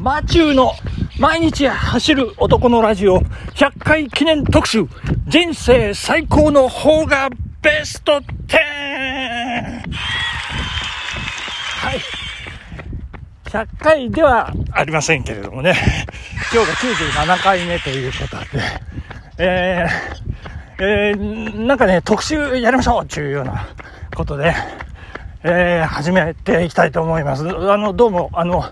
マチューの毎日走る男のラジオ100回記念特集人生最高の方がベスト 10! はい。100回ではありませんけれどもね、今日が97回目ということで、えー、えー、なんかね、特集やりましょうというようなことで、えー、始めていきたいと思います。あの、どうも、あの、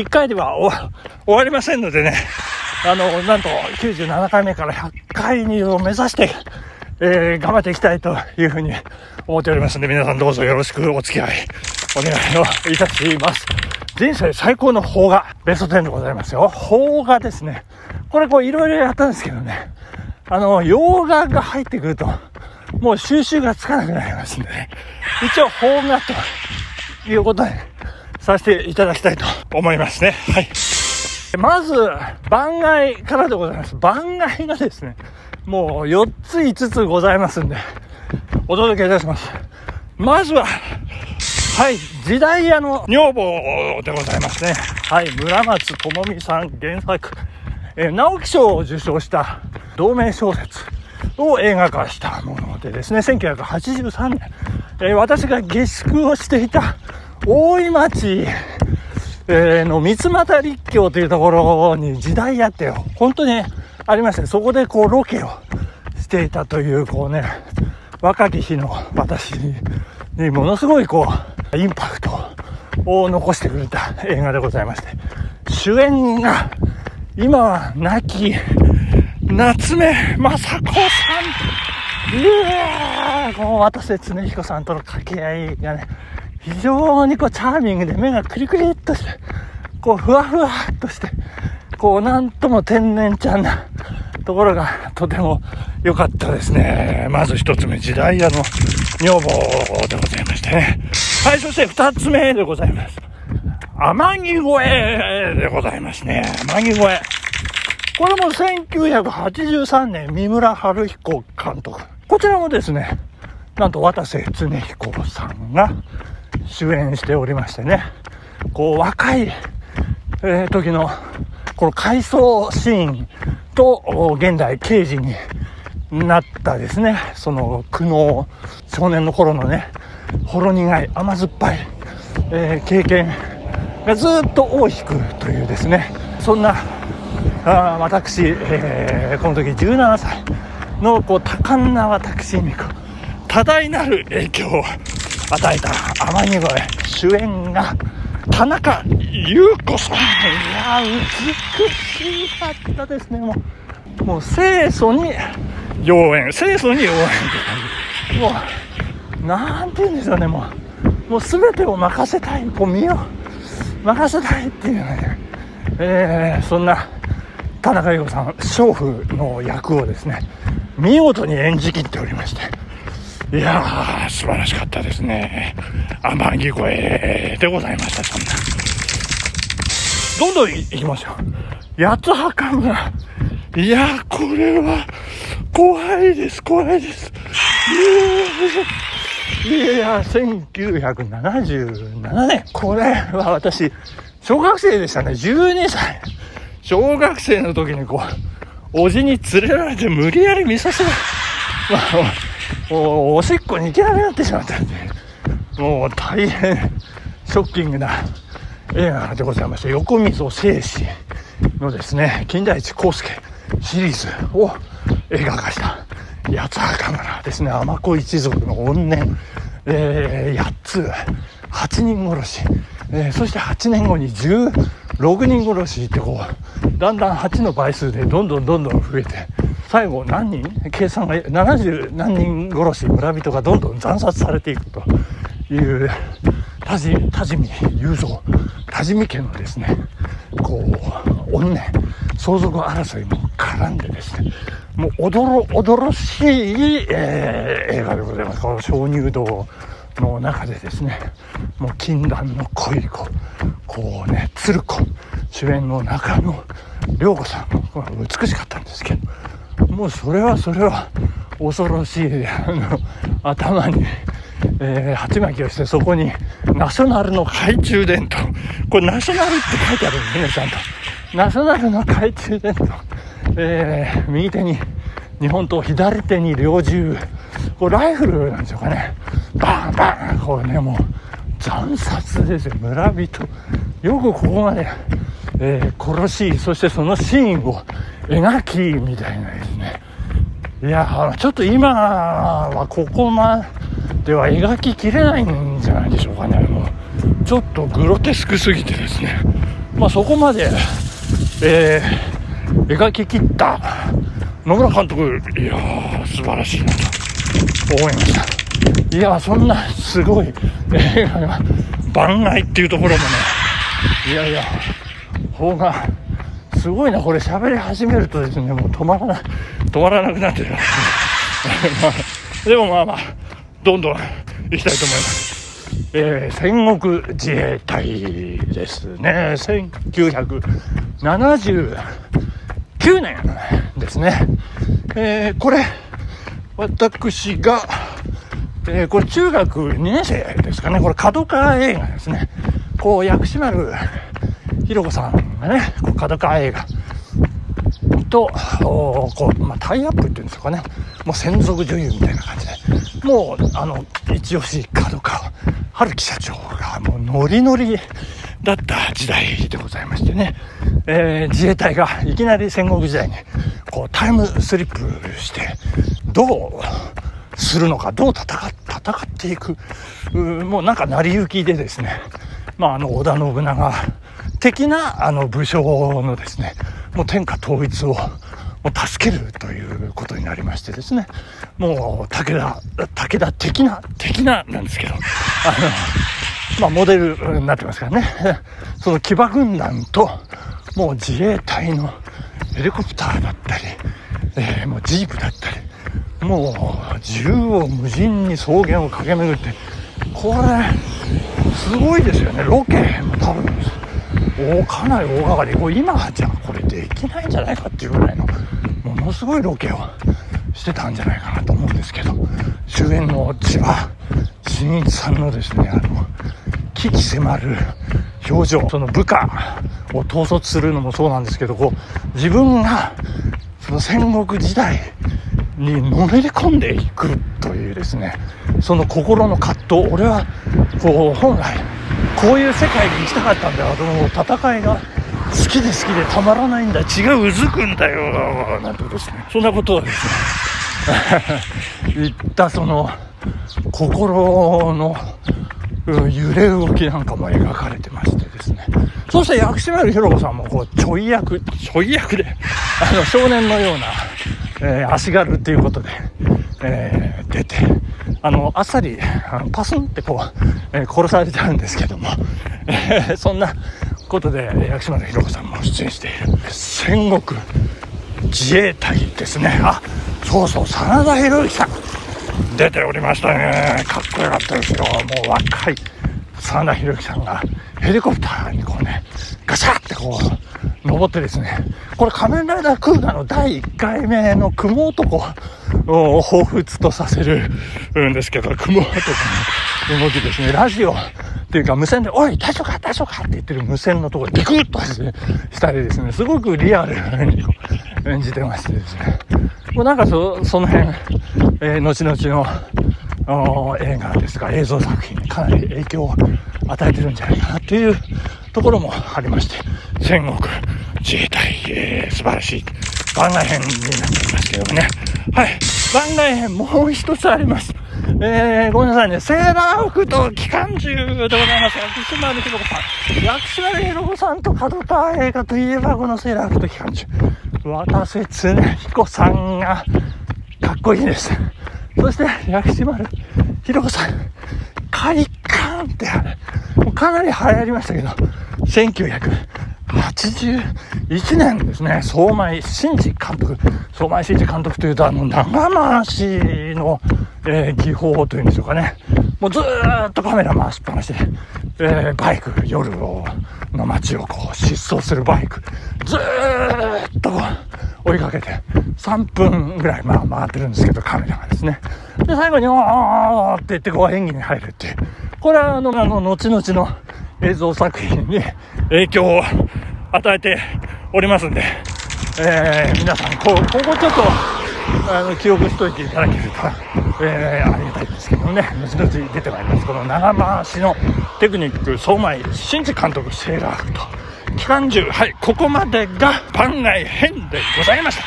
1回では終わりませんのでね、あの、なんと97回目から100回にを目指して、えー、頑張っていきたいというふうに思っておりますので、皆さんどうぞよろしくお付き合いお願いをいたします。人生最高の邦画、ベスト10でございますよ。邦画ですね。これこういろいろやったんですけどね、あの、洋画が入ってくると、もう収集がつかなくなりますんでね。一応、邦画ということにさせていただきたいと思いますね。はい。まず、番外からでございます。番外がですね、もう4つ5つございますんで、お届けいたします。まずは、はい、時代屋の女房でございますね。はい、村松智美さん原作、え、直木賞を受賞した同名小説を映画化したものでですね、1983年、え、私が下宿をしていた大井町、えー、の三俣立教というところに時代やってよ本当にありまして、そこでこうロケをしていたという、こうね、若き日の私にものすごいこう、インパクトを残してくれた映画でございまして、主演が、今は亡き夏目雅子さん。いや、この渡瀬恒彦さんとの掛け合いがね、非常にこうチャーミングで目がクリクリっとして、こうふわふわっとして、こうなんとも天然ちゃんなところがとても良かったですね。まず一つ目、時代屋の女房でございましてね。はい、そして二つ目でございます。天城越えでございますね。天城越え。これも1983年、三村春彦監督。こちらもですね、なんと渡瀬恒彦さんが主演しておりましてね、こう若い、えー、時のこの回想シーンと現代刑事になったですね、その苦悩、少年の頃のね、ほろ苦い甘酸っぱい、えー、経験がずっと尾を引くというですね、そんなあ私、えー、この時17歳のこう多感な私にこう多大なる影響を与えた天城越え主演が田中優子さんいや美しかったですねもうもう清楚に妖艶清楚に妖艶って感じもうなんて言うんでしょうねもうもう全てを任せたいこう身を任せたいっていうねえー、そんな田中優子さん、娼婦の役をですね、見事に演じきっておりまして、いやー、素晴らしかったですね。天城越えでございました、そんな。どんどん行きましょう。八つ墓村。いやー、これは、怖いです、怖いです。いや、1977年。これは私、小学生でしたね。12歳。小学生の時にこう、おじに連れられて無理やり見させらまあ、もう、おしっこに行けなくなってしまったんで、もう大変。ショッキングな映画でございまして、横溝正史のですね、金田一耕助シリーズを映画化した、八つ墓村ですね、尼子一族の怨念、えー、8つ、8人殺し、えー、そして8年後に16人殺しってこうだんだん8の倍数でどんどんどんどん増えて。最後何人？計算が70何人殺し村人がどんどん惨殺されていくという多治見雄三。多治見家のですねこう怨念相続争いも絡んでですねもうおどろおどろしい、えー、映画でございます。この鍾乳洞の中でですねもう禁断の恋子こうね鶴子主演の中野涼子さん。美しかったんですけどもうそれはそれは恐ろしい。あの頭に、えー、鉢巻きをしてそこにナショナルの懐中電灯。これナショナルって書いてあるんですねちゃんと。ナショナルの懐中電灯、えー、右手に日本刀、左手に猟銃、これライフルなんでしょうかね。バンバン。これね、もう、惨殺ですよ、村人。よくここまで、えー、殺し、そしてそのシーンを描き、みたいなですね。いやちょっと今はここまでは描ききれないんじゃないでしょうかね。もうちょっとグロテスクすぎてですね。まあそこまで、えー、描ききった野村監督、いやー、素晴らしいなと思いました。いやそんなすごい映画が番外っていうところもね、いやいや、方が、すごいな、これ喋り始めるとですね、もう止まらない、止まらなくなってる。でもまあまあ、どんどん行きたいと思います。えー、戦国自衛隊ですね。1979年ですね。えー、これ、私が、えー、これ中学2年生ですかね。これ角川映画ですね。こう、薬師丸ひろ子さんがね、こう角川映画と、こう、まあ、タイアップっていうんですかね。もう専属女優みたいな感じで。もう、あの、一押し角川春樹社長がもうノリノリだった時代でございましてね、えー、自衛隊がいきなり戦国時代にこうタイムスリップしてどうするのかどう戦戦っていくもうなんか成り行きでですね、まあ、あの織田信長的なあの武将のですねもう天下統一をもう助けるということになりましてですね、もう武田、武田的な、的ななんですけど、あの、まあ、モデルになってますからね、その騎馬軍団と、もう自衛隊のヘリコプターだったり、えー、もうジープだったり、もう縦横無尽に草原を駆け巡って、これ、すごいですよね、ロケも多分、おかなり大掛かり、これ今じゃこれできないんじゃないかっていうぐらいのものすごいロケをしてたんじゃないかなと思うんですけど主演の千葉真一さんのですねあの危機迫る表情その部下を統率するのもそうなんですけどこう自分がその戦国時代にのめり込んでいくというですねその心の葛藤俺はこう本来こういう世界に行きたかったんだよ。も戦いが好きで好きでたまらないんだ血がうずくんだよ。なんてことですね。そんなことをですね。言ったその心の揺れ動きなんかも描かれてましてですね。そして薬師丸ひろ子さんもこうちょい役ちょい役であの少年のような、えー、足軽っていうことで、えー、出てあのあっさりあのパスンってこう、えー、殺されちゃうんですけども、えー、そんなことで薬師丸ひろ子さんも出演している。戦国自衛隊ですね。あそうそう真田広之さん。出ておりましたね。かっこよかったですよ。もう若い真田広之さんがヘリコプターにこうねガシャってこう登ってですね。これ仮面ライダークーガーの第1回目の雲男を彷彿とさせるんですけど雲男の動きですねラジオっていうか無線で、おい、大丈夫か大丈夫かって言ってる無線のところでビクッとしたりですね、すごくリアルに演じてましてですね、もうなんかそその辺、えー、後々の映画ですか、映像作品にかなり影響を与えてるんじゃないかなというところもありまして、戦国自衛隊、えー、素晴らしい番外編になっておりますけどね。はい。番外編もう一つあります。えー、ごめんなさいね。セーラー服と機関銃でございます。薬師丸ひろ子さん。薬師丸ひろ子さんと角川映画といえばこのセーラー服と機関銃。渡瀬恒彦さんがかっこいいです。そして薬師丸ひろ子さん。快感ってあれ。もうかなり流行りましたけど、1900 81年ですね、相米真治監督。相米真治監督というと、あの、長回しの、えー、技法というんでしょうかね。もうずーっとカメラ回しっぱなしで、えー、バイク、夜を、の街をこう、疾走するバイク、ずーっとこう、追いかけて、3分ぐらいまあ回ってるんですけど、カメラがですね。で、最後に、おーって言ってこう演技に入るっていう。これはあの、あの、後々の映像作品に 影響を与えておりますんで、えー、皆さん、こう、ここちょっと、あの、記憶しといていただけると、えー、ありがたいですけどね、後々出てまいります。この長回しのテクニック、相馬井新地監督、セーラー服と、期間中、はい、ここまでが番外編でございました。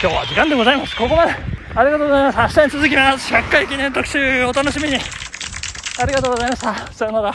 今日は時間でございます。ここまで。ありがとうございます。明日に続きます。100回記念特集、お楽しみに。ありがとうございました。さよなら。